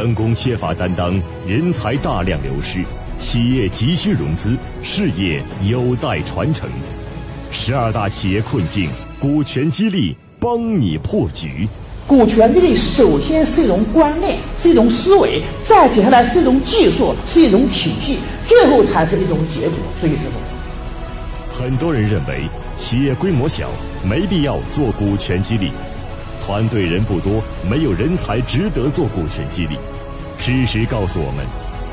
员工缺乏担当，人才大量流失，企业急需融资，事业有待传承。十二大企业困境，股权激励帮你破局。股权激励首先是一种观念，是一种思维，再接下来是一种技术，是一种体系，最后才是一种结果。所以师傅，很多人认为企业规模小，没必要做股权激励。团队人不多，没有人才值得做股权激励。事实告诉我们，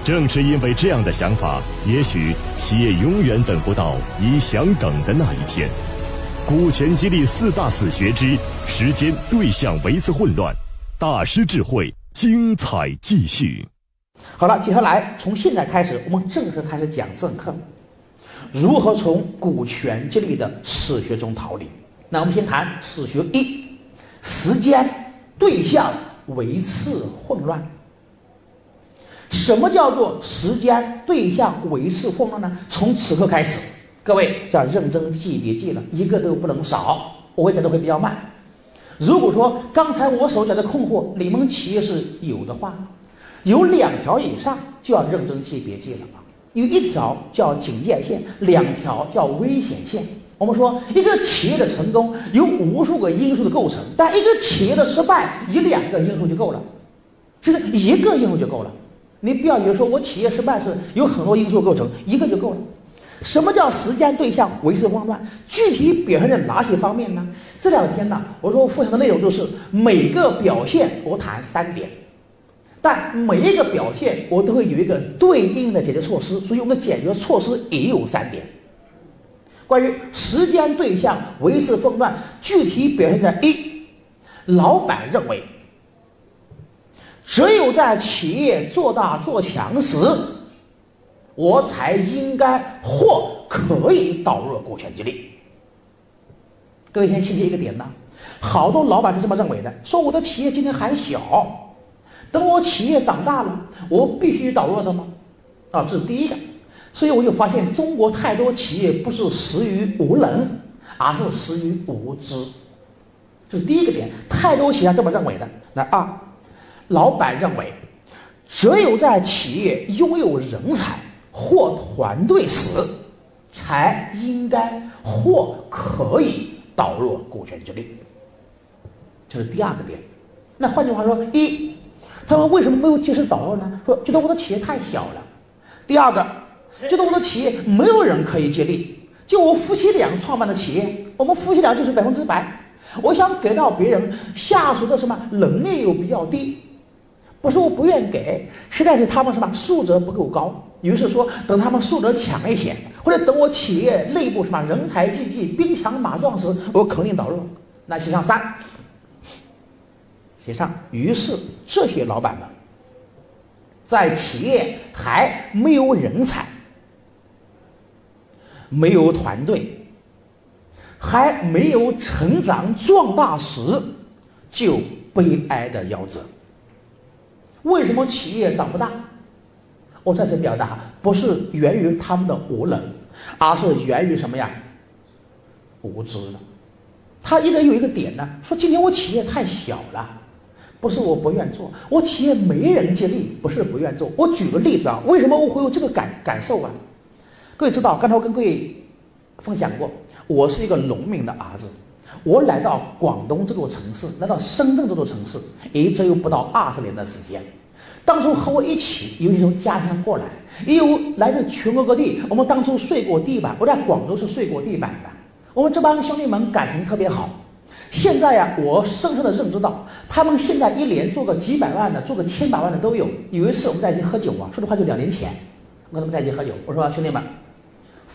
正是因为这样的想法，也许企业永远等不到你想等的那一天。股权激励四大死穴之时间、对象为次混乱，大师智慧精彩继续。好了，接下来从现在开始，我们正式开始讲正课，如何从股权激励的死穴中逃离。那我们先谈死穴一。时间、对象、维次混乱。什么叫做时间、对象、维次混乱呢？从此刻开始，各位要认真记，别记了，一个都不能少。我讲的会比较慢。如果说刚才我所讲的困惑，你们企业是有的话，有两条以上就要认真记，别记了啊。有一条叫警戒线，两条叫危险线。我们说，一个企业的成功有无数个因素的构成，但一个企业的失败一两个因素就够了，就是一个因素就够了。你不要以为说我企业失败是有很多因素构成，一个就够了。什么叫时间、对象、维持混乱？具体表现在哪些方面呢？这两天呢，我说我分享的内容都是每个表现我谈三点，但每一个表现我都会有一个对应的解决措施，所以我们的解决措施也有三点。关于时间、对象、维持混乱，具体表现在一，老板认为，只有在企业做大做强时，我才应该或可以导入股权激励。各位先记一个点呢，好多老板是这么认为的，说我的企业今天还小，等我企业长大了，我必须导入的吗？啊，这是第一个。所以我就发现，中国太多企业不是死于无能，而是死于无知。这是第一个点，太多企业这么认为的。那二，老板认为，只有在企业拥有人才或团队时，才应该或可以导入股权激励。这是第二个点。那换句话说，一，他们为什么没有及时导入呢？说觉得我的企业太小了。第二个。觉得我的企业没有人可以接力，就我夫妻俩创办的企业，我们夫妻俩就是百分之百。我想给到别人下属的什么能力又比较低，不是我不愿给，实在是他们什么素质不够高。于是说等他们素质强一些，或者等我企业内部什么人才济济、兵强马壮时，我肯定导入。那写上三，写上。于是这些老板们在企业还没有人才。没有团队，还没有成长壮大时，就悲哀的夭折。为什么企业长不大？我再次表达，不是源于他们的无能，而是源于什么呀？无知的。他应该有一个点呢，说今天我企业太小了，不是我不愿做，我企业没人接力，不是不愿做。我举个例子啊，为什么我会有这个感感受啊？各位知道，刚才我跟各位分享过，我是一个农民的儿子，我来到广东这座城市，来到深圳这座城市，也只有不到二十年的时间。当初和我一起，有些从家乡过来，也有来自全国各地。我们当初睡过地板，我在广州是睡过地板的。我们这帮兄弟们感情特别好。现在呀，我深深的认知到，他们现在一年做个几百万的，做个千百万的都有。有一次我们在一起喝酒啊，说的话就两年前，我跟他们在一起喝酒，我说兄弟们。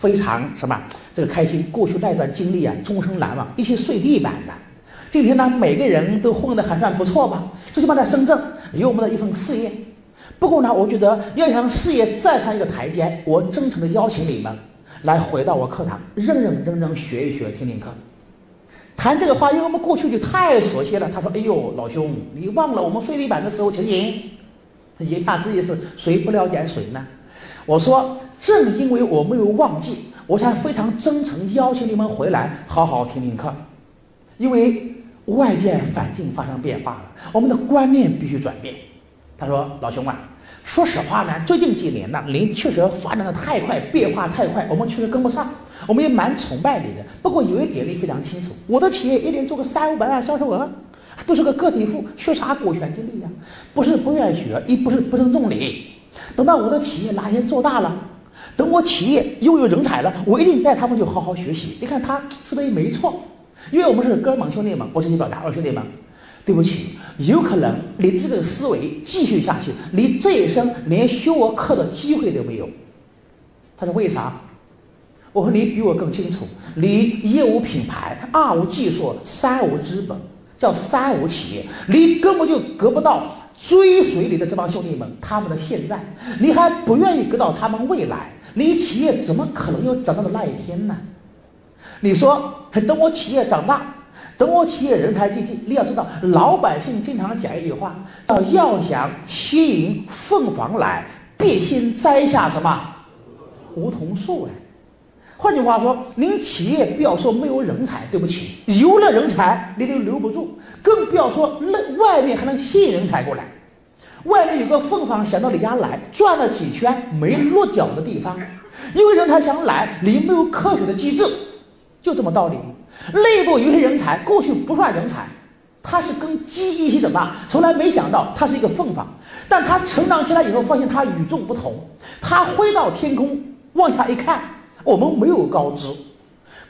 非常什么这个开心，过去那段经历啊，终生难忘。一起睡地板的，今天呢，每个人都混得还算不错吧？最起码在深圳有我们的一份事业。不过呢，我觉得要想事业再上一个台阶，我真诚的邀请你们来回到我课堂，认认真真学一学，听听课。谈这个话，因为我们过去就太熟悉了。他说：“哎呦，老兄，你忘了我们睡地板的时候情景？”一下子意是，谁不了解谁呢？我说。正因为我没有忘记，我才非常真诚邀请你们回来好好听听课。因为外界环境发生变化了，我们的观念必须转变。他说：“老兄啊，说实话呢，最近几年呢，您确实发展的太快，变化太快，我们确实跟不上。我们也蛮崇拜你的。不过有一点你非常清楚，我的企业一年做个三五百万销售额，都是个个体户，缺啥股权激励呀？不是不愿意学，一不是不尊重你。等到我的企业哪天做大了，等我企业拥有人才了，我一定带他们去好好学习。你看他说的也没错，因为我们是哥们兄弟们，我直接表达，二兄弟们。”对不起，有可能你这个思维继续下去，你这一生连修我课的机会都没有。他说为啥？我说你比我更清楚，你一无品牌，二无技术，三无资本，叫三无企业，你根本就得不到追随你的这帮兄弟们他们的现在，你还不愿意得到他们未来，你企业怎么可能有长大的那一天呢？你说等我企业长大。等我企业人才济济，你要知道，老百姓经常讲一句话，叫“要想吸引凤凰来，必先栽下什么梧桐树”哎。换句话说，您企业不要说没有人才，对不起，有了人才你都留不住，更不要说那外面还能吸引人才过来。外面有个凤凰想到你家来，转了几圈没落脚的地方，因为人才想来，你没有科学的机制，就这么道理。内部有些人才过去不算人才，他是跟鸡一起长大，从来没想到他是一个凤凰。但他成长起来以后，发现他与众不同。他飞到天空往下一看，我们没有高枝，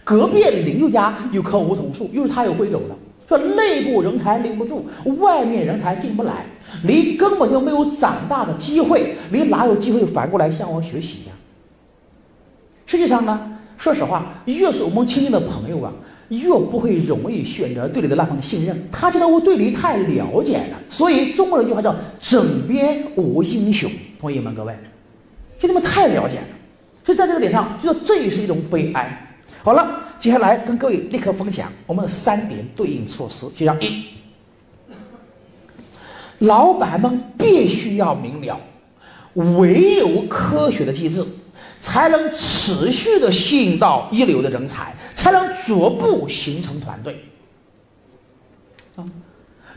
隔壁邻居家有棵梧桐树，于是他又飞走了。这内部人才留不住，外面人才进不来，你根本就没有长大的机会，你哪有机会反过来向我学习呀？实际上呢，说实话，越是我们亲近的朋友啊。越不会容易选择对你的那份信任，他觉得我对你太了解了，所以中国人一句话叫“枕边无英雄”。同意吗，各位，兄弟们太了解了，所以在这个点上，就说这也是一种悲哀。好了，接下来跟各位立刻分享我们三点对应措施。就像一，老板们必须要明了，唯有科学的机制。才能持续的吸引到一流的人才，才能逐步形成团队。啊，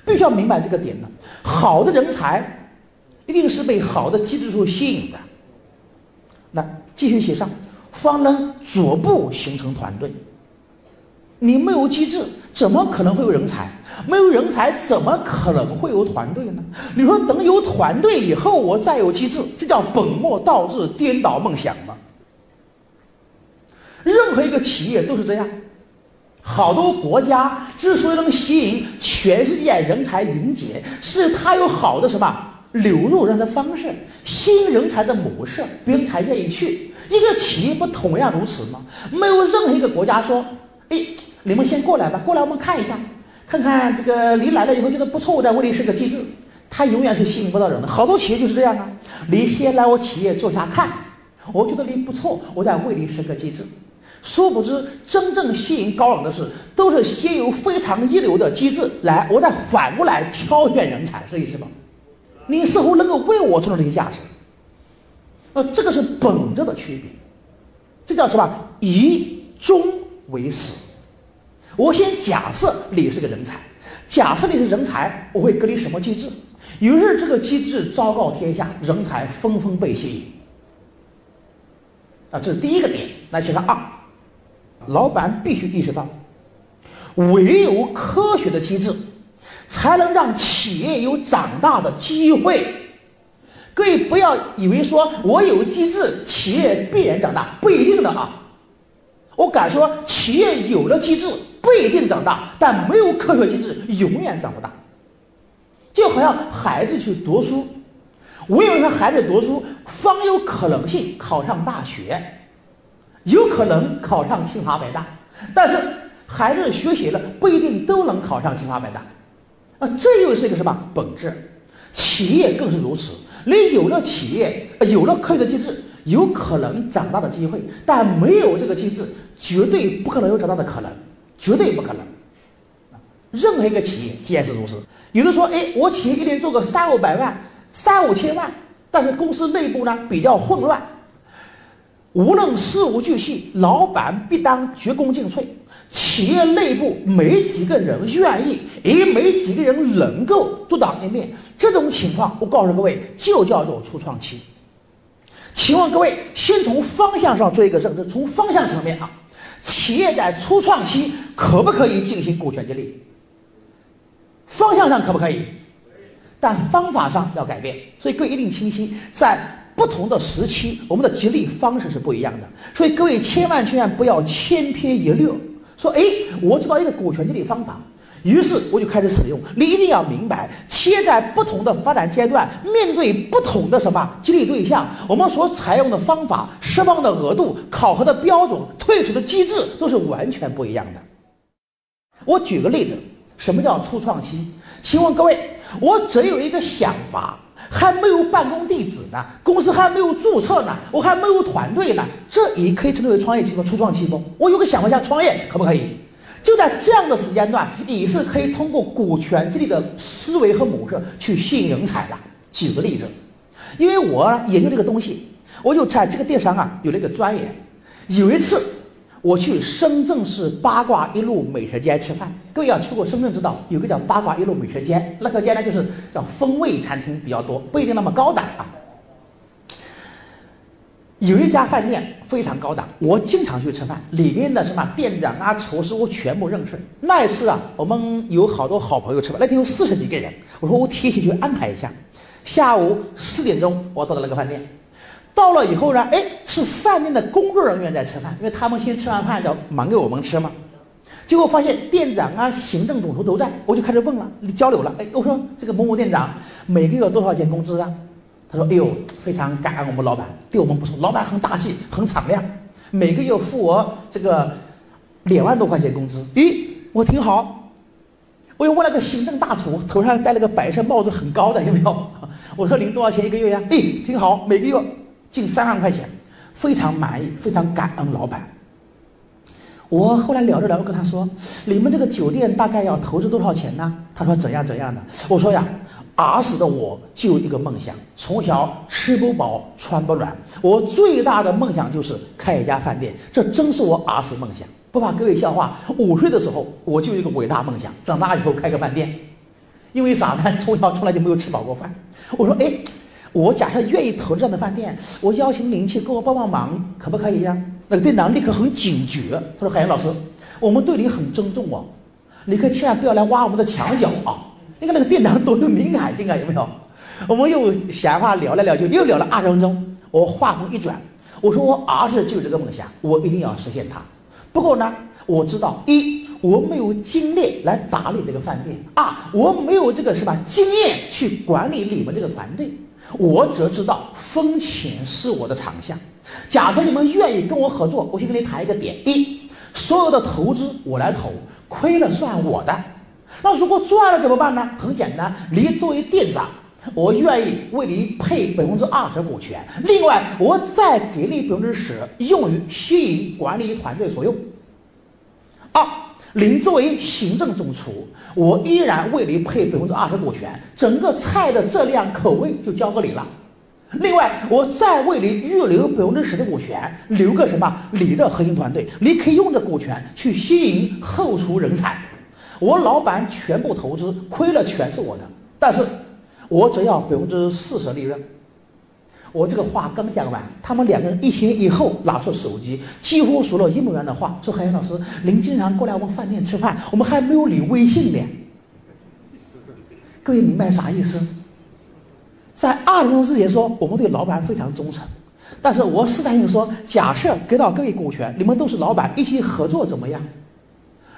必须要明白这个点呢。好的人才，一定是被好的机制所吸引的。那继续写上，方能逐步形成团队。你没有机制，怎么可能会有人才？没有人才，怎么可能会有团队呢？你说等有团队以后，我再有机制，这叫本末倒置、颠倒梦想吗？任何一个企业都是这样。好多国家之所以能吸引全世界人才云集，是它有好的什么流入人的方式、新人才的模式，别人才愿意去。一个企业不同样如此吗？没有任何一个国家说：“哎，你们先过来吧，过来我们看一下。”看看这个，你来了以后觉得不错，我再为你设个机制，他永远是吸引不到人的。好多企业就是这样啊，你先来我企业坐下看，我觉得你不错，我再为你设个机制。殊不知，真正吸引高冷的是，都是先有非常一流的机制来，我再反过来挑选人才，是意思吗？你似乎能够为我创造这些价值，呃，这个是本质的区别，这叫什么？以终为始。我先假设你是个人才，假设你是人才，我会给你什么机制？于是这个机制昭告天下，人才纷纷被吸引。啊，这是第一个点。那，写上二，老板必须意识到，唯有科学的机制，才能让企业有长大的机会。各位不要以为说我有机制，企业必然长大，不一定的啊。我敢说，企业有了机制。不一定长大，但没有科学机制，永远长不大。就好像孩子去读书，唯有让孩子读书，方有可能性考上大学，有可能考上清华北大。但是孩子学习了，不一定都能考上清华北大。啊，这又是一个什么本质？企业更是如此。你有了企业，有了科学的机制，有可能长大的机会，但没有这个机制，绝对不可能有长大的可能。绝对不可能，任何一个企业既然是如此。有的说，哎，我企业一年做个三五百万、三五千万，但是公司内部呢比较混乱，无论事无巨细，老板必当鞠躬尽瘁。企业内部没几个人愿意，也没几个人能够独当一面。这种情况，我告诉各位，就叫做初创期。请问各位，先从方向上做一个认知，从方向层面啊，企业在初创期可不可以进行股权激励？方向上可不可以？但方法上要改变。所以各位一定清晰，在。不同的时期，我们的激励方式是不一样的，所以各位千万千万不要千篇一律。说，哎，我知道一个股权激励方法，于是我就开始使用。你一定要明白，企业在不同的发展阶段，面对不同的什么激励对象，我们所采用的方法、释放的额度、考核的标准、退出的机制都是完全不一样的。我举个例子，什么叫初创期？请问各位，我只有一个想法。还没有办公地址呢，公司还没有注册呢，我还没有团队呢，这也可以称之为创业期吗？初创期吗？我有个想法想创业，可不可以？就在这样的时间段，你是可以通过股权激励的思维和模式去吸引人才的。举个例子，因为我研究这个东西，我就在这个电商啊有了一个钻研。有一次。我去深圳市八卦一路美食街吃饭，各位要去过深圳知道有个叫八卦一路美食街，那条街呢就是叫风味餐厅比较多，不一定那么高档啊。有一家饭店非常高档，我经常去吃饭，里面的什么店长啊、厨师我全部认识。那一次啊，我们有好多好朋友吃饭，那天有四十几个人，我说我提前去安排一下，下午四点钟我到了那个饭店。到了以后呢，哎，是饭店的工作人员在吃饭，因为他们先吃完饭要忙给我们吃嘛。结果发现店长啊、行政总厨都在，我就开始问了，交流了。哎，我说这个某某店长每个月多少钱工资啊？他说：哎呦，非常感恩我们老板，对我们不错，老板很大气，很敞亮，每个月付我这个两万多块钱工资。咦，我挺好。我又问了个行政大厨，头上戴了个白色帽子，很高的，有没有？我说您多少钱一个月呀？咦，挺好，每个月。近三万块钱，非常满意，非常感恩老板。我后来聊着聊着跟他说：“你们这个酒店大概要投资多少钱呢？”他说：“怎样怎样的。”我说：“呀，儿时的我就有一个梦想，从小吃不饱穿不暖，我最大的梦想就是开一家饭店。这真是我儿时梦想，不怕各位笑话。五岁的时候我就有一个伟大梦想，长大以后开个饭店。因为啥呢？从小从来就没有吃饱过饭。我说：“哎。”我假设愿意投这样的饭店，我邀请您去给我帮帮忙，可不可以呀？那个店长立刻很警觉，他说：“海洋老师，我们对你很尊重哦，你可千万不要来挖我们的墙角啊！”你看那个店长多有敏感性啊，有没有？我们又闲话聊来聊去，又聊了二十分钟。我话锋一转，我说：“我儿子就有这个梦想，我一定要实现它。不过呢，我知道一我没有精力来打理这个饭店，二我没有这个什么经验去管理你们这个团队。”我只知道风险是我的长项。假设你们愿意跟我合作，我先跟你谈一个点：一，所有的投资我来投，亏了算我的。那如果赚了怎么办呢？很简单，你作为店长，我愿意为你配百分之二十股权，另外我再给你百分之十用于吸引管理团队所用。二。您作为行政总厨，我依然为你配百分之二十股权，整个菜的质量口味就交给你了。另外，我再为你预留百分之十的股权，留个什么？你的核心团队，你可以用这股权去吸引后厨人才。我老板全部投资，亏了全是我的，但是我只要百分之四十利润。我这个话刚讲完，他们两个人一前一后拿出手机，几乎说了一模一样的话。说：“海洋老师，您经常过来我们饭店吃饭，我们还没有你微信呢。”各位明白啥意思？在二十分钟之前说我们对老板非常忠诚，但是我试探性说，假设给到各位股权，你们都是老板，一起合作怎么样？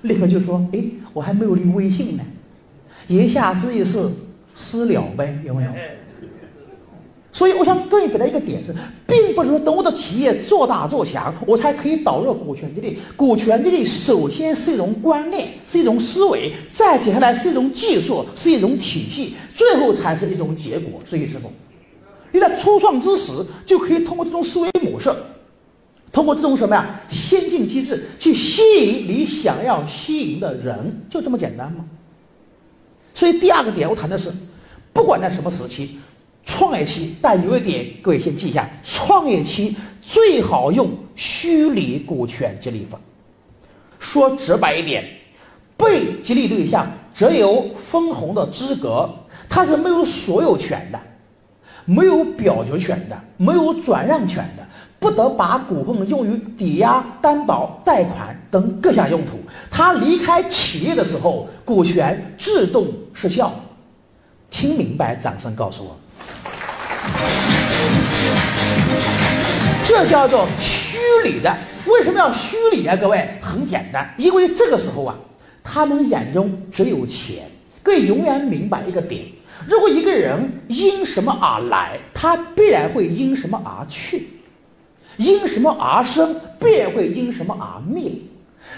立刻就说：“哎，我还没有留微信呢。”言下之意是私了呗，有没有？所以，我想各位给他一个点是，并不是说等我的企业做大做强，我才可以导入股权激励。股权激励首先是一种观念，是一种思维，再接下来是一种技术，是一种体系，最后才是一种结果。是意是否？你在初创之时，就可以通过这种思维模式，通过这种什么呀先进机制，去吸引你想要吸引的人，就这么简单吗？所以第二个点，我谈的是，不管在什么时期。创业期，但有一点，各位先记一下：创业期最好用虚拟股权激励法。说直白一点，被激励对象只有分红的资格，他是没有所有权的，没有表决权的，没有转让权的，不得把股份用于抵押、担保、贷款等各项用途。他离开企业的时候，股权自动失效。听明白？掌声告诉我。这叫做虚拟的，为什么要虚拟啊？各位，很简单，因为这个时候啊，他们眼中只有钱。各位永远明白一个点：如果一个人因什么而来，他必然会因什么而去；因什么而生，必然会因什么而灭。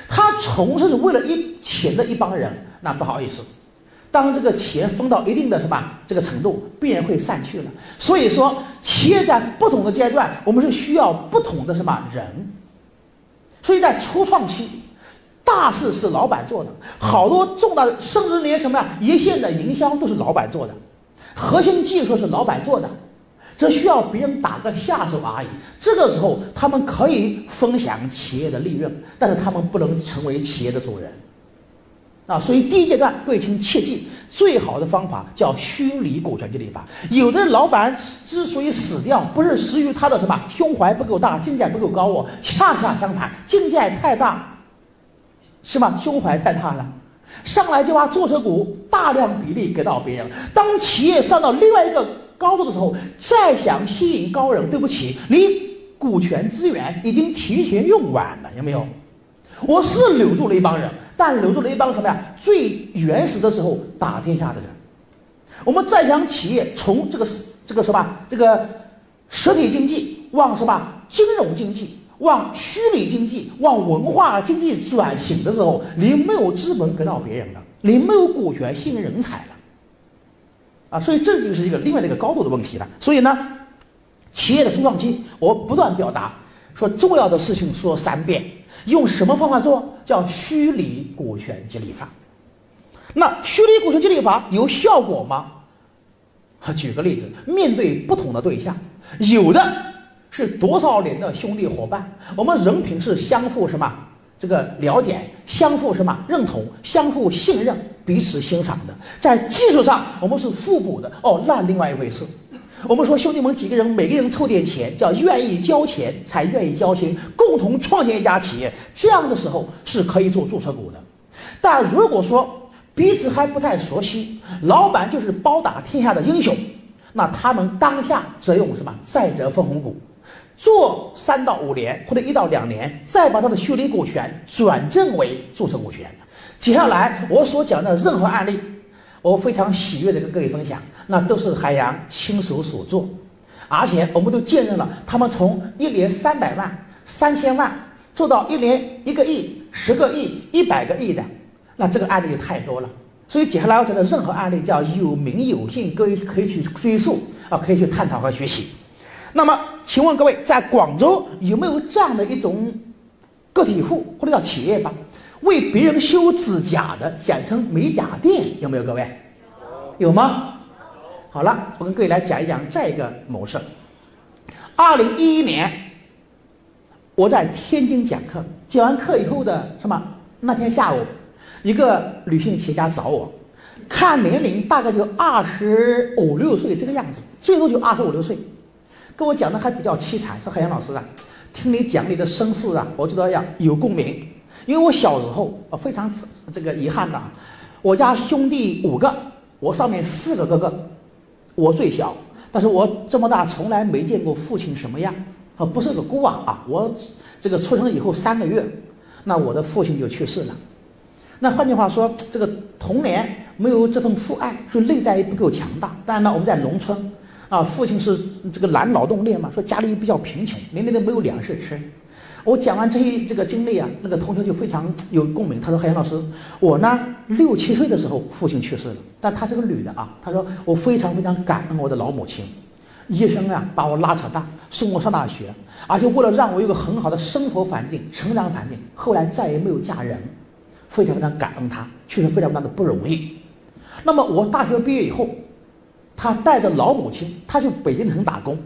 他从事为了一钱的一帮人，那不好意思。当这个钱分到一定的什么这个程度，必然会散去了。所以说，企业在不同的阶段，我们是需要不同的什么人。所以在初创期，大事是老板做的，好多重大的，甚至连什么呀一线的营销都是老板做的，核心技术是老板做的，只需要别人打个下手而已。这个时候，他们可以分享企业的利润，但是他们不能成为企业的主人。啊，所以第一阶段，各位请切记，最好的方法叫虚拟股权激励法。有的老板之所以死掉，不是死于他的什么胸怀不够大，境界不够高哦，恰恰相反，境界太大，是吗？胸怀太大了，上来就把注册股大量比例给到别人。当企业上到另外一个高度的时候，再想吸引高人，对不起，你股权资源已经提前用完了，有没有？我是留住了一帮人。但留住了一帮什么呀？最原始的时候打天下的人。我们再想企业从这个这个什么这个实体经济往什么金融经济、往虚拟经济、往文化经济转型的时候，你没有资本给到别人了，你没有股权吸引人才，啊，所以这就是一个另外的一个高度的问题了。所以呢，企业的初创期，我不断表达说重要的事情说三遍。用什么方法做？叫虚拟股权激励法。那虚拟股权激励法有效果吗？举个例子，面对不同的对象，有的是多少年的兄弟伙伴，我们人品是相互什么这个了解，相互什么认同，相互信任，彼此欣赏的。在技术上，我们是互补的。哦，那另外一回事。我们说兄弟们几个人，每个人凑点钱，叫愿意交钱才愿意交心，共同创建一家企业，这样的时候是可以做注册股的。但如果说彼此还不太熟悉，老板就是包打天下的英雄，那他们当下则用什么再折分红股，做三到五年或者一到两年，再把他的虚拟股权转正为注册股权。接下来我所讲的任何案例。我非常喜悦的跟各位分享，那都是海洋亲手所做，而且我们都见证了他们从一年三百万、三千万做到一年一个亿、十个亿、一百个亿的，那这个案例就太多了。所以接下来我讲的任何案例叫有名有姓，各位可以去追溯啊，可以去探讨和学习。那么，请问各位，在广州有没有这样的一种个体户或者叫企业吧？为别人修指甲的，简称美甲店，有没有各位？有吗？好了，我跟各位来讲一讲这个模式。二零一一年，我在天津讲课，讲完课以后的什么？那天下午，一个女性企业家找我，看年龄大概就二十五六岁这个样子，最多就二十五六岁，跟我讲的还比较凄惨，说海洋老师啊，听你讲你的身世啊，我觉得呀有共鸣。因为我小时候啊非常这个遗憾的，我家兄弟五个，我上面四个哥哥，我最小，但是我这么大从来没见过父亲什么样啊，不是个孤儿啊，我这个出生以后三个月，那我的父亲就去世了，那换句话说，这个童年没有这份父爱，所以内在也不够强大。当然呢，我们在农村啊，父亲是这个男劳动力嘛，说家里比较贫穷，年年都没有粮食吃。我讲完这些这个经历啊，那个同学就非常有共鸣。他说：“海洋老师，我呢六七岁的时候父亲去世了，但她是个女的啊。他说我非常非常感恩我的老母亲，一生啊把我拉扯大，送我上大学，而且为了让我有个很好的生活环境、成长环境，后来再也没有嫁人，非常非常感恩她，确实非常非常的不容易。那么我大学毕业以后，他带着老母亲，他去北京城打工，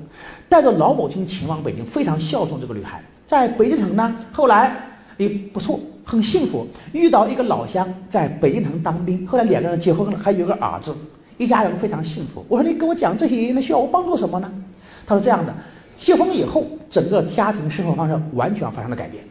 带着老母亲前往北京，非常孝顺这个女孩。在北京城呢，后来也不错，很幸福，遇到一个老乡在北京城当兵，后来两个人结婚了，还有个儿子，一家人非常幸福。我说你跟我讲这些，那需要我帮助什么呢？他说这样的，结婚以后，整个家庭生活方式完全发生了改变。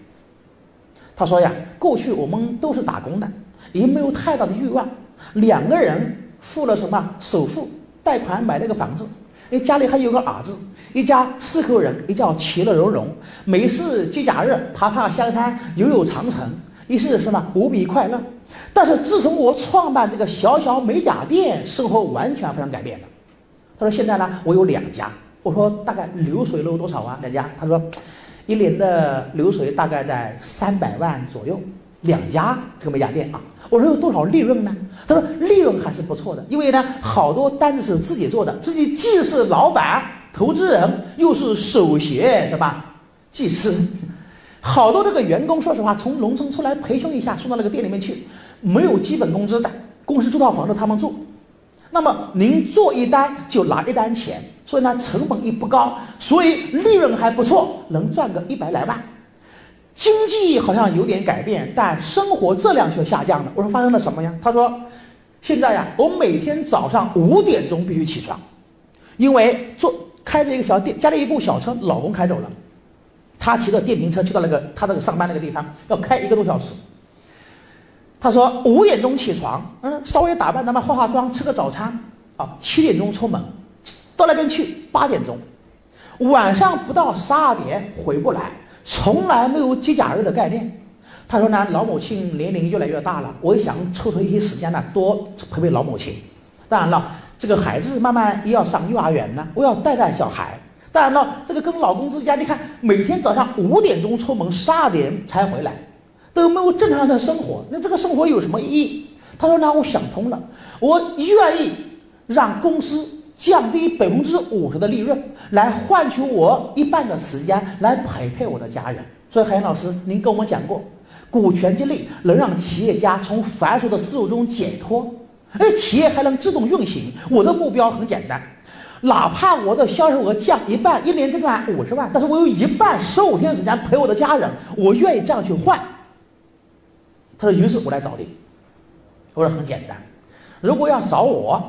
他说呀，过去我们都是打工的，也没有太大的欲望，两个人付了什么首付，贷款买了个房子，哎家里还有个儿子。一家四口人，一家其乐融融，每次节假日爬爬香山，游游长城，一是什么无比快乐。但是自从我创办这个小小美甲店，生活完全发生改变了。他说现在呢，我有两家。我说大概流水有多少啊？两家？他说，一年的流水大概在三百万左右。两家这个美甲店啊。我说有多少利润呢？他说利润还是不错的，因为呢，好多单子是自己做的，自己既是老板。投资人又是首席什么技师，好多这个员工，说实话，从农村出来培训一下，送到那个店里面去，没有基本工资的，公司租套房子他们住。那么您做一单就拿一单钱，所以呢成本也不高，所以利润还不错，能赚个一百来万。经济好像有点改变，但生活质量却下降了。我说发生了什么呀？他说，现在呀，我每天早上五点钟必须起床，因为坐。开着一个小电，家里一部小车，老公开走了，他骑着电瓶车去到那个他那个上班那个地方，要开一个多小时。他说五点钟起床，嗯，稍微打扮，打扮化化妆，吃个早餐，啊，七点钟出门，到那边去八点钟，晚上不到十二点回不来，从来没有节假日的概念。他说呢，老母亲年龄越来越大了，我想抽出一些时间呢，多陪陪老母亲。当然了。这个孩子慢慢也要上幼儿园呢，我要带带小孩。当然了，这个跟老公之间，你看每天早上五点钟出门，十二点才回来，都没有正常的生活。那这个生活有什么意义？他说：“呢我想通了，我愿意让公司降低百分之五十的利润，来换取我一半的时间来陪陪我的家人。”所以海洋老师，您跟我们讲过，股权激励能让企业家从繁琐的事务中解脱。而企业还能自动运行。我的目标很简单，哪怕我的销售额降一半，一年只赚五十万，但是我有一半十五天时间陪我的家人，我愿意这样去换。他说：“于是我来找你。”我说：“很简单，如果要找我，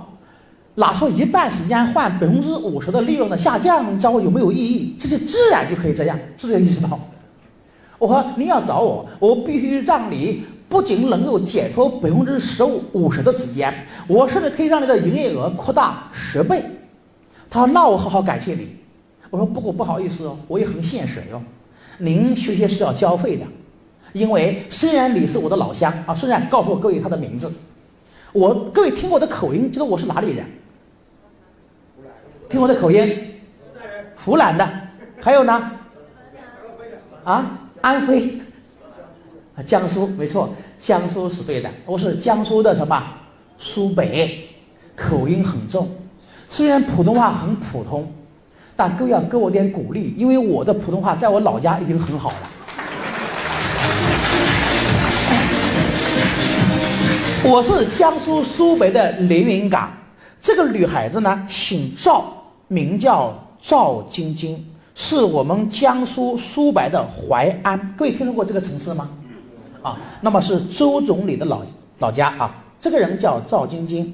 拿出一半时间换百分之五十的利润的下降，你找我有没有意义？这是自然就可以这样，是这个意思吗？”我说：“您要找我，我必须让你。”不仅能够解脱百分之十五五十的时间，我甚至可以让你的营业额扩大十倍。他说：“那我好好感谢你。”我说：“不过不好意思哦，我也很现实哟。您学习是要交费的，因为虽然你是我的老乡啊，虽然告诉我各位他的名字，我各位听我的口音，知道我是哪里人？听我的口音，湖南的，还有呢？啊，安徽。啊，江苏没错，江苏是对的。我是江苏的什么？苏北，口音很重。虽然普通话很普通，但各位要给我点鼓励，因为我的普通话在我老家已经很好了。我是江苏苏北的连云港。这个女孩子呢，姓赵，名叫赵晶晶，是我们江苏苏北的淮安。各位听说过这个城市吗？啊，那么是周总理的老老家啊，这个人叫赵晶晶。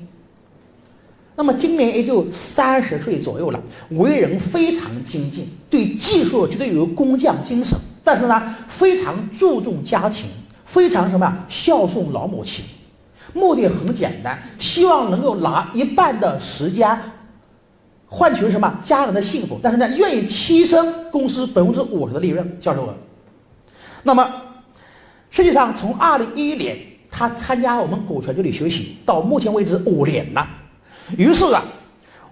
那么今年也就三十岁左右了，为人非常精进，对技术绝对有工匠精神，但是呢，非常注重家庭，非常什么呀孝顺老母亲，目的很简单，希望能够拿一半的时间换取什么家人的幸福，但是呢，愿意牺牲公司百分之五十的利润销售额，那么。实际上，从二零一一年他参加我们股权这里学习到目前为止五年了。于是啊，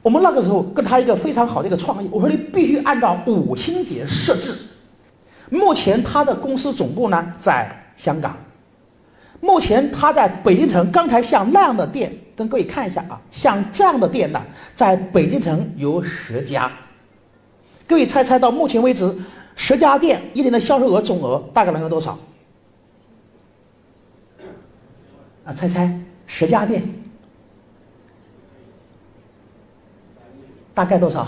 我们那个时候跟他一个非常好的一个创意，我说你必须按照五星节设置。目前他的公司总部呢在香港，目前他在北京城。刚才像那样的店，跟各位看一下啊，像这样的店呢，在北京城有十家。各位猜猜到目前为止，十家店一年的销售额总额大概能有多少？啊，猜猜十家店，大概多少？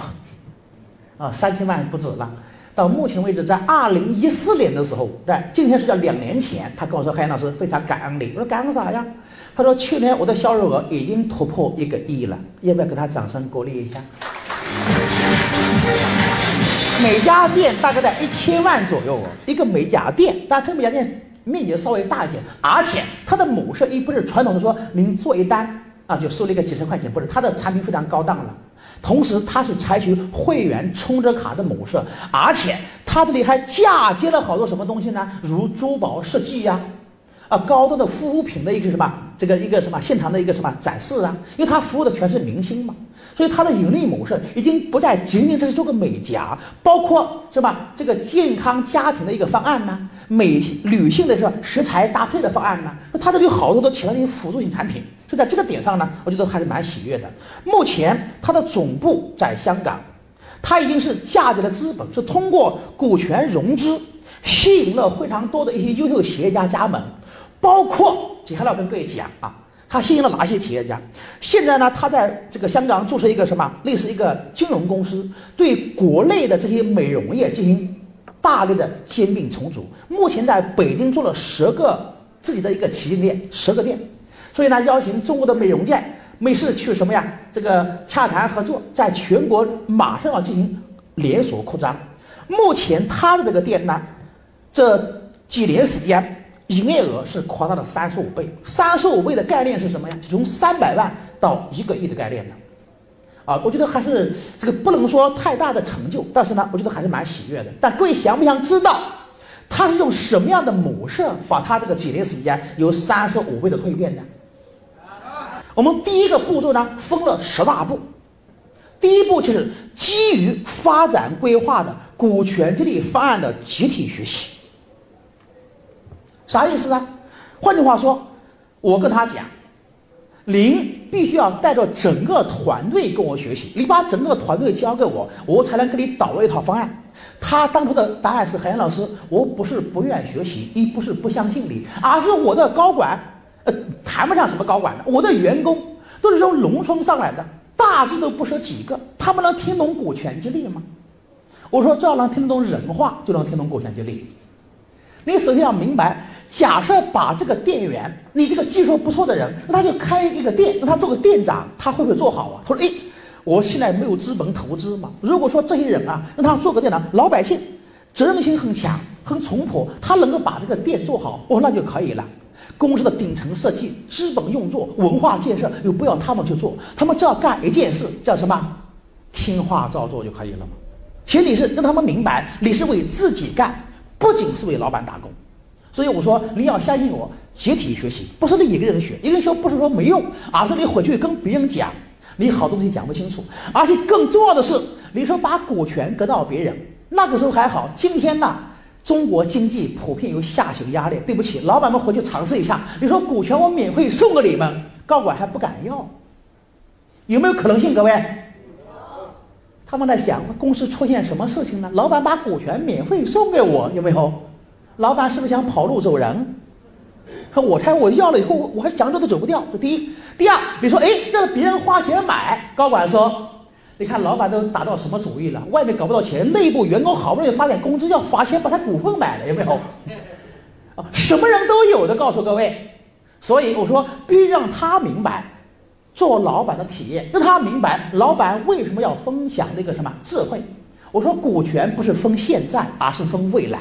啊，三千万不止了。到目前为止，在二零一四年的时候，在今天是叫两年前，他跟我说：“海洋老师非常感恩你。”我说：“感恩啥呀？”他说：“去年我的销售额已经突破一个亿了，要不要给他掌声鼓励一下？”每家店大概在一千万左右哦，一个美甲店，但这每家店面积稍微大一些，而且它的模式亦不是传统的说您做一单啊就收了一个几十块钱，不是，它的产品非常高档了。同时，它是采取会员充值卡的模式，而且它这里还嫁接了好多什么东西呢？如珠宝设计呀，啊，高端的护肤品的一个什么，这个一个什么现场的一个什么展示啊？因为它服务的全是明星嘛，所以它的盈利模式已经不再仅仅只是做个美甲，包括是吧？这个健康家庭的一个方案呢，美女性的是食材搭配的方案呢，那它这里有好多的其他的辅助性产品。就在这个点上呢，我觉得还是蛮喜悦的。目前它的总部在香港，它已经是嫁接了资本，是通过股权融资吸引了非常多的一些优秀企业家加盟，包括接下来我跟各位讲啊，它吸引了哪些企业家？现在呢，它在这个香港注册一个什么类似一个金融公司，对国内的这些美容业进行大力的兼并重组。目前在北京做了十个自己的一个旗舰店，十个店。所以呢，邀请中国的美容界、美式去什么呀？这个洽谈合作，在全国马上要进行连锁扩张。目前他的这个店呢，这几年时间营业额是扩大了三十五倍。三十五倍的概念是什么呀？从三百万到一个亿的概念呢？啊，我觉得还是这个不能说太大的成就，但是呢，我觉得还是蛮喜悦的。但各位想不想知道，他是用什么样的模式把他这个几年时间有三十五倍的蜕变呢？我们第一个步骤呢，分了十大步。第一步就是基于发展规划的股权激励方案的集体学习。啥意思呢？换句话说，我跟他讲，您必须要带着整个团队跟我学习，你把整个团队交给我，我才能给你导入一套方案。他当初的答案是：海洋老师，我不是不愿学习，一不是不相信你，而是我的高管。谈不上什么高管的，我的员工都是从农村上来的，大致都不识几个，他们能听懂股权激励吗？我说，只要能听得懂人话，就能听懂股权激励。你首先要明白，假设把这个店员，你这个技术不错的人，那他就开一个店，让他做个店长，他会不会做好啊？他说，哎，我现在没有资本投资嘛。如果说这些人啊，让他做个店长，老百姓责任心很强，很淳朴，他能够把这个店做好，我说，那就可以了。公司的顶层设计、资本运作、文化建设，又不要他们去做，他们只要干一件事，叫什么？听话照做就可以了吗？前提是让他们明白，你是为自己干，不仅是为老板打工。所以我说，你要相信我，集体学习，不是你一个人学，一个人学不是说没用，而是你回去跟别人讲，你好多东西讲不清楚，而且更重要的是，你说把股权给到别人，那个时候还好，今天呢？中国经济普遍有下行压力，对不起，老板们回去尝试一下。你说股权我免费送给你们，高管还不敢要，有没有可能性？各位，他们在想，公司出现什么事情呢？老板把股权免费送给我，有没有？老板是不是想跑路走人？可我猜我要了以后，我还想走都走不掉。这第一，第二，你说，哎，让别人花钱买，高管说。你看，老板都打到什么主意了？外面搞不到钱，内部员工好不容易发点工资，要罚钱把他股份买了，有没有？啊，什么人都有的，告诉各位。所以我说，必须让他明白做老板的体验，让他明白老板为什么要分享那个什么智慧。我说，股权不是分现在，而是分未来。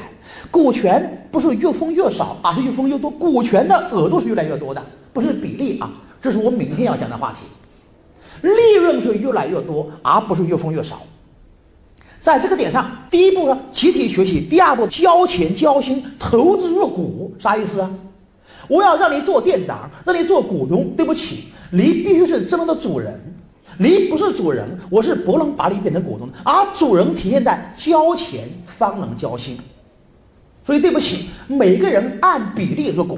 股权不是越分越少，而是越分越多。股权的额度是越来越多的，不是比例啊。这是我明天要讲的话题。利润是越来越多，而不是越分越少。在这个点上，第一步呢，集体学习；第二步，交钱交心，投资入股，啥意思啊？我要让你做店长，让你做股东。对不起，你必须是真正的主人。你不是主人，我是不能把你变成股东的。而主人体现在交钱方能交心。所以对不起，每个人按比例入股，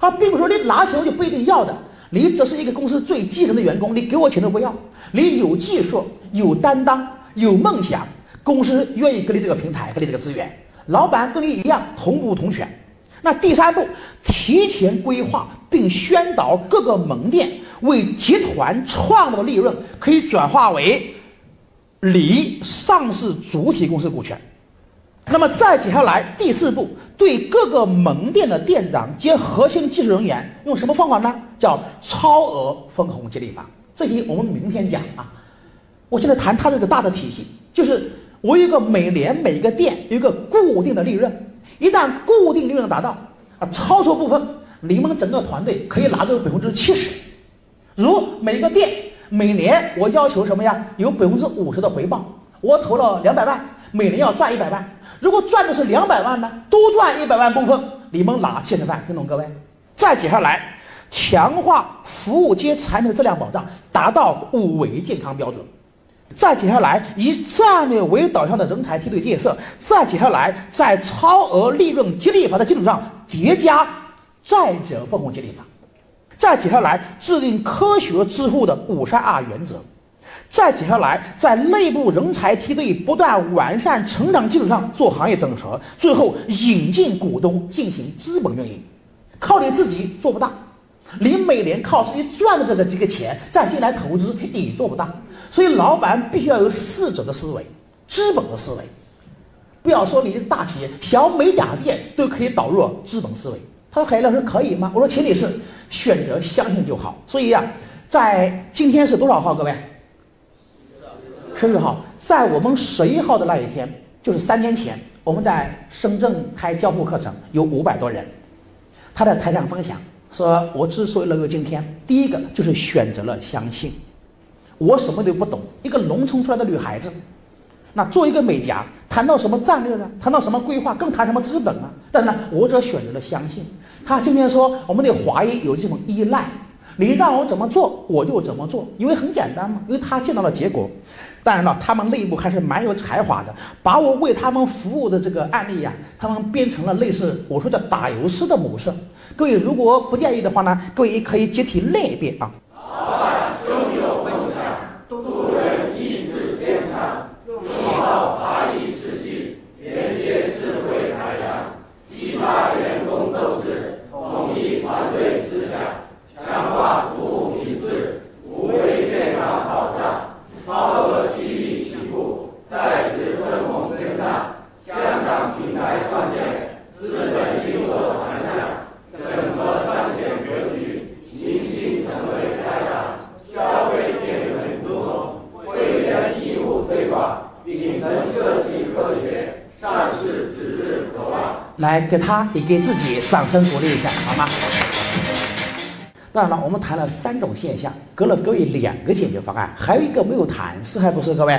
他并不是说你拿钱我就不一定要的。你只是一个公司最基层的员工，你给我钱都不要。你有技术、有担当、有梦想，公司愿意给你这个平台，给你这个资源。老板跟你一样同股同权。那第三步，提前规划并宣导各个门店为集团创造的利润可以转化为拟上市主体公司股权。那么再接下来第四步，对各个门店的店长兼核心技术人员用什么方法呢？叫超额分红激励法。这些我们明天讲啊。我现在谈它这个大的体系，就是我有一个每年每一个店有一个固定的利润，一旦固定利润达到啊，超出部分，你们整个团队可以拿走百分之七十。如每个店每年我要求什么呀？有百分之五十的回报。我投了两百万，每年要赚一百万。如果赚的是两百万呢？多赚一百万部分，你们拿七十万，听懂各位？再接下来，强化服务接产品的质量保障，达到五维健康标准。再接下来，以战略为导向的人才梯队建设。再接下来，在超额利润激励法的基础上叠加再者分红激励法。再接下来，制定科学支付的五三二原则。再接下来，在内部人才梯队不断完善成长基础上做行业整合，最后引进股东进行资本运营。靠你自己做不大，你每年靠自己赚的这个几个钱再进来投资也做不大。所以，老板必须要有四者的思维，资本的思维。不要说你是大企业，小美甲店都可以导入资本思维。他说：“海老师可以吗？”我说：“前提是选择相信就好。”所以呀，在今天是多少号？各位？十四号。在我们十一号的那一天，就是三年前，我们在深圳开交互课程，有五百多人。他在台上分享说：“我之所以能够今天，第一个就是选择了相信。我什么都不懂，一个农村出来的女孩子，那做一个美甲，谈到什么战略呢？谈到什么规划？更谈什么资本呢？但是呢，我只选择了相信。他今天说，我们的华裔有这种依赖。”你让我怎么做，我就怎么做，因为很简单嘛，因为他见到了结果。当然了，他们内部还是蛮有才华的，把我为他们服务的这个案例呀，他们编成了类似我说的打油诗的模式。各位如果不介意的话呢，各位也可以集体练一遍啊。来给他也给自己掌声鼓励一下，好吗？当然了，我们谈了三种现象，给了各位两个解决方案，还有一个没有谈，是还不是？各位，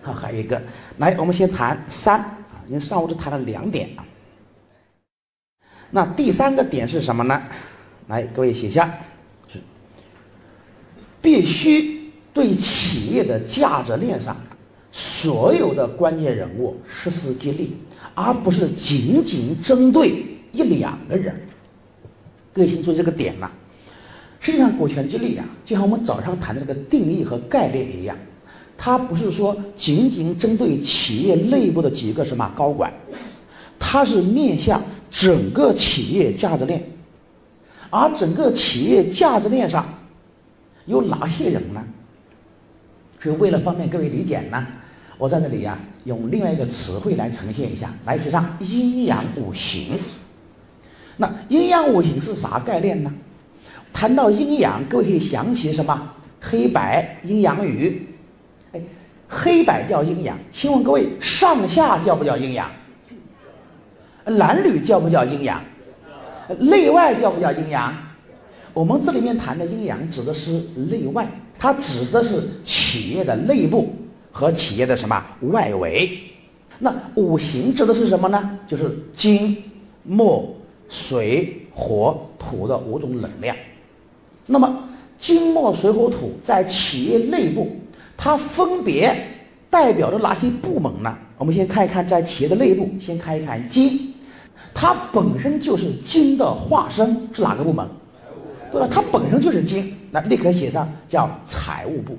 好，还有一个，来，我们先谈三啊，因为上午只谈了两点啊。那第三个点是什么呢？来，各位写下，是必须对企业的价值链上所有的关键人物实施激励。而不是仅仅针对一两个人，各位请注意这个点呐。实际上，股权激励啊，就像我们早上谈的那个定义和概念一样，它不是说仅仅针对企业内部的几个什么高管，它是面向整个企业价值链。而整个企业价值链上有哪些人呢？是为了方便各位理解呢？我在这里呀，用另外一个词汇来呈现一下，来写上阴阳五行。那阴阳五行是啥概念呢？谈到阴阳，各位可以想起什么？黑白阴阳鱼。哎，黑白叫阴阳，请问各位，上下叫不叫阴阳？男女叫不叫阴阳？内外叫不叫阴阳？我们这里面谈的阴阳指的是内外，它指的是企业的内部。和企业的什么外围？那五行指的是什么呢？就是金、木、水、火、土的五种能量。那么金、木、水、火、土在企业内部，它分别代表着哪些部门呢？我们先看一看，在企业的内部，先看一看金，它本身就是金的化身，是哪个部门？对吧？它本身就是金，那立刻写上叫财务部。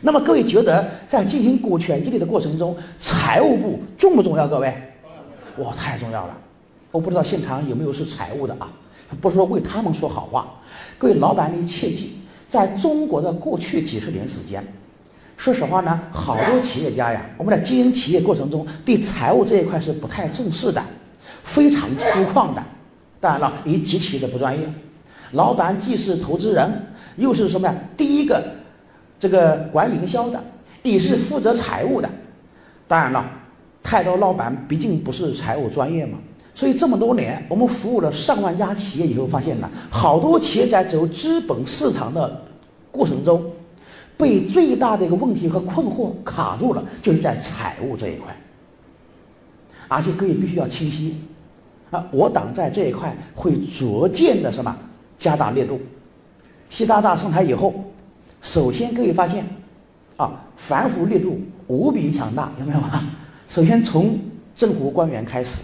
那么各位觉得，在进行股权激励的过程中，财务部重不重要？各位，哇，太重要了！我不知道现场有没有是财务的啊？不是说为他们说好话。各位老板，你切记，在中国的过去几十年时间，说实话呢，好多企业家呀，我们在经营企业过程中，对财务这一块是不太重视的，非常粗犷的。当然了，也极其的不专业。老板既是投资人，又是什么呀？第一个，这个管营销的，你是负责财务的。当然了，太多老板毕竟不是财务专业嘛。所以这么多年，我们服务了上万家企业以后，发现呢，好多企业在走资本市场的过程中，被最大的一个问题和困惑卡住了，就是在财务这一块。而且各位必须要清晰，啊，我党在这一块会逐渐的什么加大力度。习大大上台以后，首先各位发现，啊，反腐力度无比强大，有没有啊？首先从政府官员开始。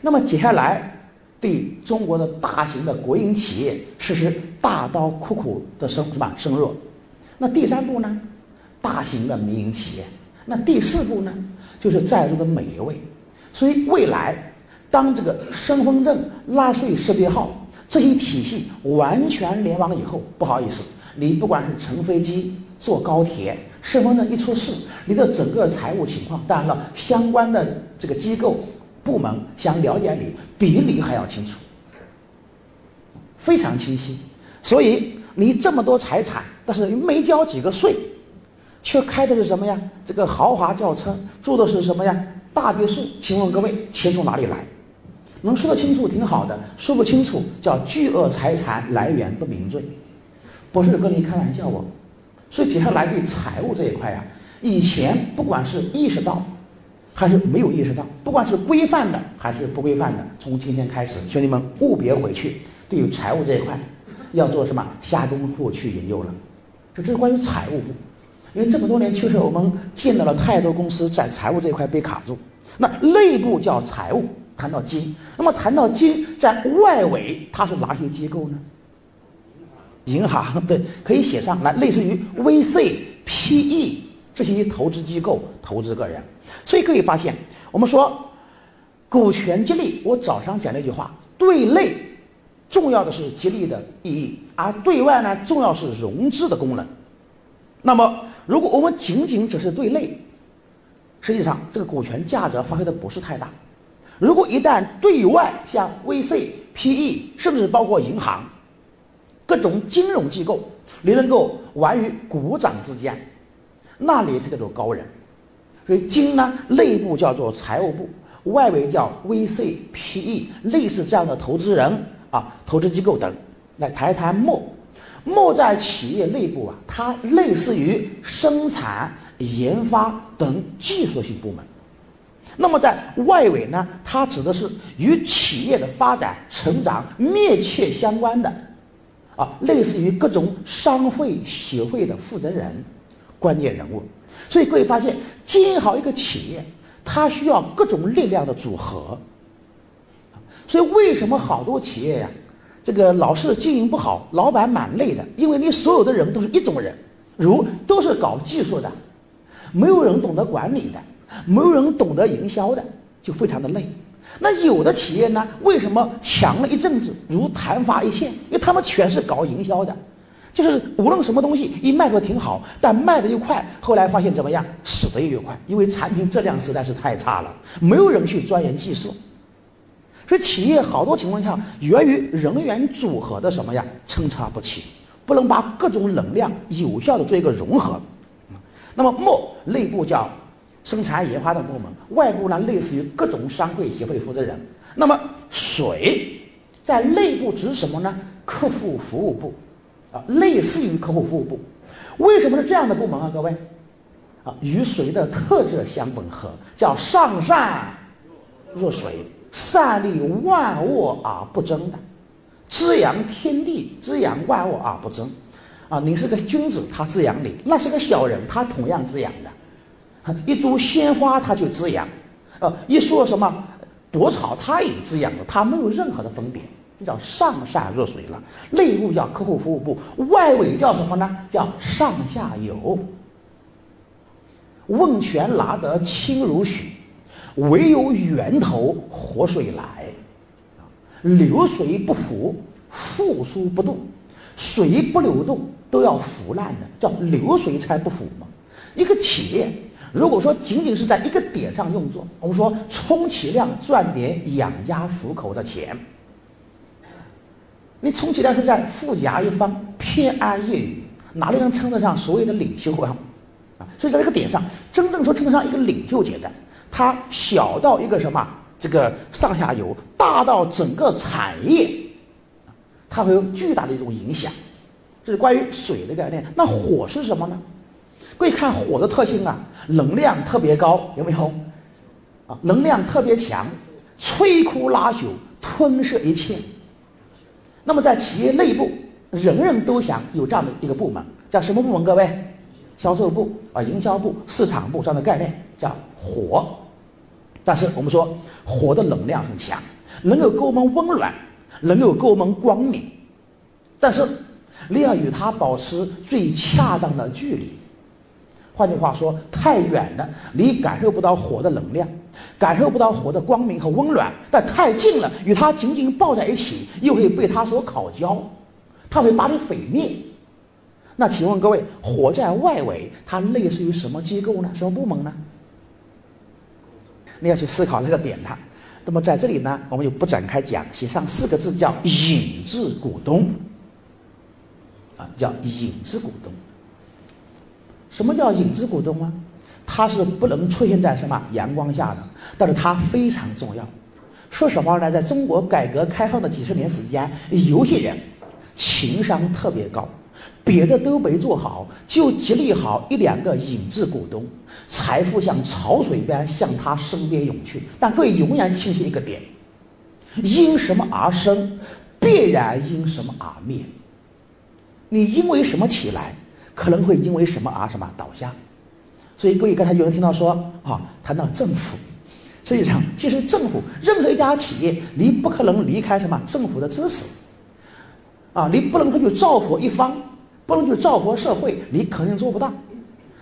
那么接下来，对中国的大型的国营企业实施大刀阔斧的深什么深入？那第三步呢？大型的民营企业。那第四步呢？就是在座的每一位。所以未来，当这个身份证、纳税识别号这些体系完全联网以后，不好意思，你不管是乘飞机、坐高铁，身份证一出示，你的整个财务情况，当然了，相关的这个机构。部门想了解你，比你还要清楚，非常清晰。所以你这么多财产，但是没交几个税，却开的是什么呀？这个豪华轿车，住的是什么呀？大别墅。请问各位，钱从哪里来？能说得清楚挺好的，说不清楚叫巨额财产来源不明罪，不是跟你开玩笑哦。所以接下来对财务这一块呀，以前不管是意识到。还是没有意识到，不管是规范的还是不规范的，从今天开始，兄弟们务别回去，对于财务这一块，要做什么下功夫去研究了。这这是关于财务部，因为这么多年确实我们见到了太多公司在财务这一块被卡住。那内部叫财务，谈到金，那么谈到金，在外围它是哪些机构呢？银行对，可以写上来，类似于 VC、PE 这些投资机构投资个人。所以可以发现，我们说股权激励，我早上讲那句话，对内重要的是激励的意义，而对外呢，重要是融资的功能。那么，如果我们仅仅只是对内，实际上这个股权价值发挥的不是太大。如果一旦对外，像 VC、PE，甚至包括银行、各种金融机构，你能够玩于股掌之间，那你才叫做高人。所以金呢，内部叫做财务部，外围叫 VC、PE，类似这样的投资人啊、投资机构等，来谈一谈墨。墨在企业内部啊，它类似于生产、研发等技术性部门。那么在外围呢，它指的是与企业的发展、成长密切相关的，啊，类似于各种商会、协会的负责人、关键人物。所以各位发现，经营好一个企业，它需要各种力量的组合。所以为什么好多企业呀，这个老是经营不好，老板蛮累的，因为你所有的人都是一种人，如都是搞技术的，没有人懂得管理的，没有人懂得营销的，就非常的累。那有的企业呢，为什么强了一阵子，如昙花一现？因为他们全是搞营销的。就是无论什么东西一卖的挺好，但卖的又快，后来发现怎么样，死的也越快，因为产品质量实在是太差了，没有人去钻研技术。所以企业好多情况下源于人员组合的什么呀，参差不齐，不能把各种能量有效的做一个融合。那么墨内部叫生产研发的部门，外部呢类似于各种商会协会负责人。那么水在内部指什么呢？客户服务部。啊，类似于客户服务部，为什么是这样的部门啊？各位，啊，与水的特质相吻合，叫上善若水，善利万物而不争的，滋养天地，滋养万物而不争。啊，你是个君子，他滋养你；那是个小人，他同样滋养的。一株鲜花，它就滋养；呃，一说什么薄草，它也滋养了。它没有任何的分别。叫上善若水了，内部叫客户服务部，外围叫什么呢？叫上下游。问泉拿得清如许，唯有源头活水来。流水不腐，复苏不动，水不流动都要腐烂的，叫流水才不腐嘛。一个企业如果说仅仅是在一个点上用作，我们说充其量赚点养家糊口的钱，你充其量是在富甲一方、偏安一隅，哪里能称得上所谓的领袖啊？啊，所以在这个点上，真正说称得上一个领袖阶段，它小到一个什么这个上下游，大到整个产业，它会有巨大的一种影响。这是关于水的概念。那火是什么呢？各位看火的特性啊，能量特别高，有没有？啊，能量特别强，摧枯拉朽，吞噬一切。那么在企业内部，人人都想有这样的一个部门，叫什么部门？各位，销售部啊，营销部、市场部这样的概念叫火。但是我们说，火的能量很强，能够给我们温暖，能够给我们光明，但是你要与它保持最恰当的距离。换句话说，太远了，你感受不到火的能量，感受不到火的光明和温暖；但太近了，与它紧紧抱在一起，又会被它所烤焦，它会把你毁灭。那请问各位，火在外围，它类似于什么机构呢？什么部门呢？你要去思考这个点它。那么在这里呢，我们就不展开讲，写上四个字叫“影子股东”，啊，叫影子股东。什么叫影子股东啊？它是不能出现在什么阳光下的，但是它非常重要。说实话呢，在中国改革开放的几十年时间，有些人情商特别高，别的都没做好，就激励好一两个影子股东，财富像潮水般向他身边涌去。但各位永远清晰一个点：因什么而生，必然因什么而灭。你因为什么起来？可能会因为什么而什么倒下，所以各位刚才有人听到说啊，谈到政府，实际上其实政府任何一家企业，你不可能离开什么政府的支持，啊，你不能说去造福一方，不能去造福社会，你肯定做不到，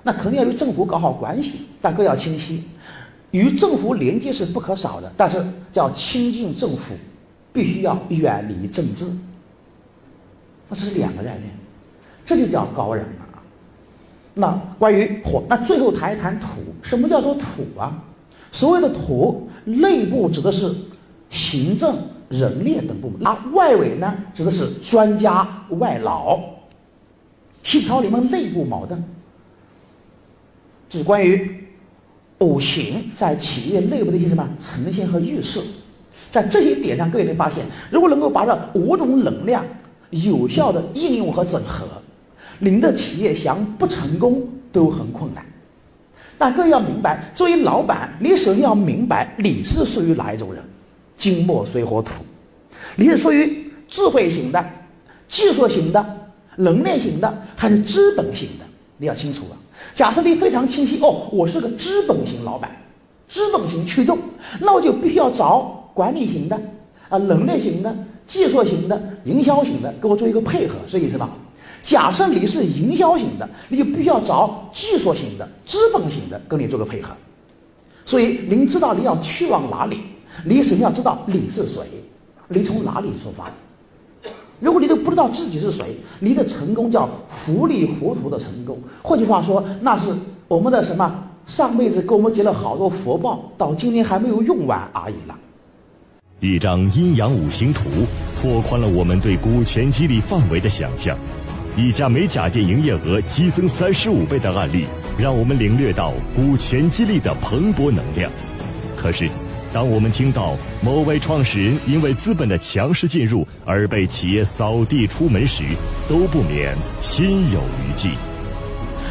那肯定要与政府搞好关系，但更要清晰，与政府连接是不可少的，但是叫亲近政府，必须要远离政治，那这是两个概念。这就叫高人！那关于火，那最后谈一谈土。什么叫做土啊？所谓的土，内部指的是行政、人力等部门，那外围呢，指的是专家、外劳，协调你们内部矛盾。这是关于五行在企业内部的一些什么呈现和预示。在这些点上，各位会发现，如果能够把这五种能量有效的应用和整合。您的企业想不成功都很困难，但各位要明白，作为老板，你首先要明白你是属于哪一种人，金木水火土，你是属于智慧型的、技术型的、能力型的，还是资本型的？你要清楚啊。假设你非常清晰，哦，我是个资本型老板，资本型驱动，那我就必须要找管理型的、啊能力型的、技术型的、营销型的，给我做一个配合，是意思吧？假设你是营销型的，你就必须要找技术型的、资本型的跟你做个配合。所以，您知道你要去往哪里，你首先要知道你是谁，你从哪里出发。如果你都不知道自己是谁，你的成功叫糊里糊涂的成功。换句话说，那是我们的什么上辈子给我们结了好多福报，到今天还没有用完而已了。一张阴阳五行图，拓宽了我们对股权激励范围的想象。一家美甲店营业额激增三十五倍的案例，让我们领略到股权激励的蓬勃能量。可是，当我们听到某位创始人因为资本的强势进入而被企业扫地出门时，都不免心有余悸。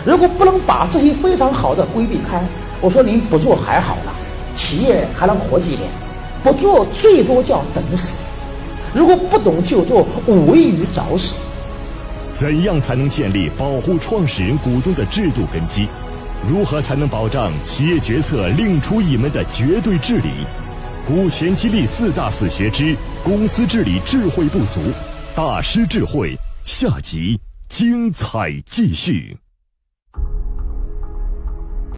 如果不能把这些非常好的规避开，我说您不做还好了，企业还能活几年；不做最多叫等死。如果不懂就做，无异于找死。怎样才能建立保护创始人股东的制度根基？如何才能保障企业决策另出一门的绝对治理？股权激励四大死穴之公司治理智慧不足，大师智慧下集精彩继续。